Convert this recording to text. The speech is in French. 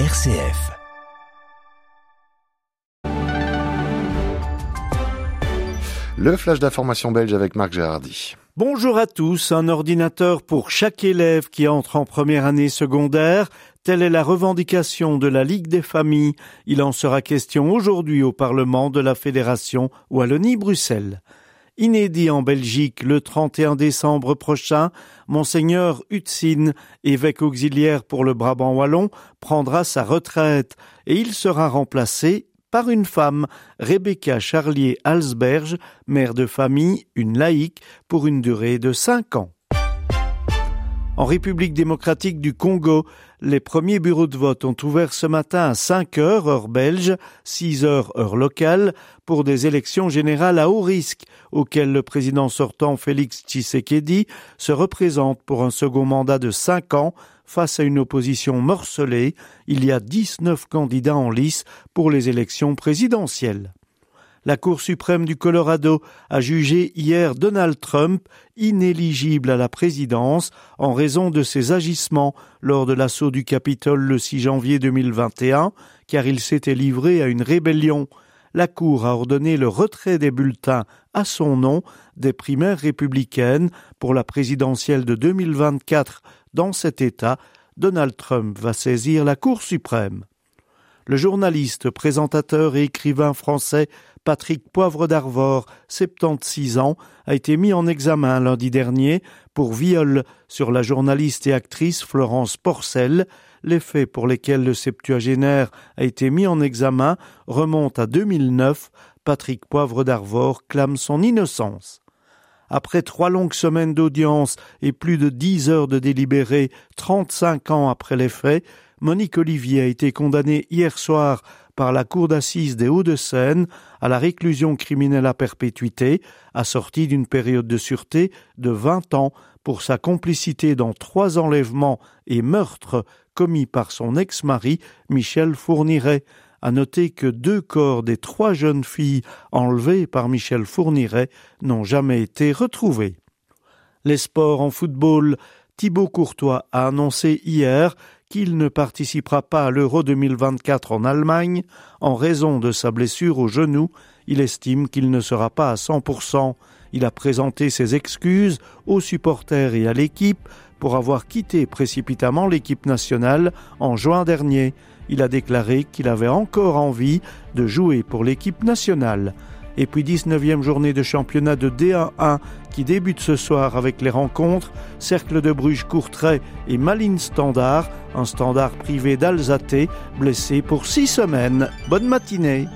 RCF. Le flash d'information belge avec Marc Gérardi. Bonjour à tous, un ordinateur pour chaque élève qui entre en première année secondaire, telle est la revendication de la Ligue des familles. Il en sera question aujourd'hui au Parlement de la Fédération Wallonie-Bruxelles. Inédit en Belgique le 31 décembre prochain, Monseigneur Hutzin, évêque auxiliaire pour le Brabant wallon, prendra sa retraite et il sera remplacé par une femme, Rebecca Charlier Alsberge, mère de famille, une laïque, pour une durée de cinq ans. En République démocratique du Congo, les premiers bureaux de vote ont ouvert ce matin à 5 heures, heure belge, 6 heures, heure locale, pour des élections générales à haut risque, auxquelles le président sortant Félix Tshisekedi se représente pour un second mandat de 5 ans face à une opposition morcelée. Il y a 19 candidats en lice pour les élections présidentielles la Cour suprême du Colorado a jugé hier Donald Trump inéligible à la présidence en raison de ses agissements lors de l'assaut du Capitole le 6 janvier 2021, car il s'était livré à une rébellion. La Cour a ordonné le retrait des bulletins à son nom des primaires républicaines pour la présidentielle de 2024 dans cet État. Donald Trump va saisir la Cour suprême. Le journaliste, présentateur et écrivain français Patrick Poivre d'Arvor, 76 ans, a été mis en examen lundi dernier pour viol sur la journaliste et actrice Florence Porcel. Les faits pour lesquels le septuagénaire a été mis en examen remontent à 2009. Patrick Poivre d'Arvor clame son innocence. Après trois longues semaines d'audience et plus de dix heures de délibéré, 35 ans après les faits, Monique Olivier a été condamnée hier soir par la Cour d'assises des Hauts-de-Seine à la réclusion criminelle à perpétuité, assortie d'une période de sûreté de 20 ans pour sa complicité dans trois enlèvements et meurtres commis par son ex-mari Michel Fourniret. À noter que deux corps des trois jeunes filles enlevées par Michel Fourniret n'ont jamais été retrouvés. Les sports en football, Thibaut Courtois a annoncé hier qu'il ne participera pas à l'Euro 2024 en Allemagne en raison de sa blessure au genou. Il estime qu'il ne sera pas à 100%. Il a présenté ses excuses aux supporters et à l'équipe pour avoir quitté précipitamment l'équipe nationale en juin dernier. Il a déclaré qu'il avait encore envie de jouer pour l'équipe nationale. Et puis 19e journée de championnat de D1 qui débute ce soir avec les rencontres Cercle de Bruges Courtrai et Malines Standard, un standard privé d'Alsaté, blessé pour six semaines. Bonne matinée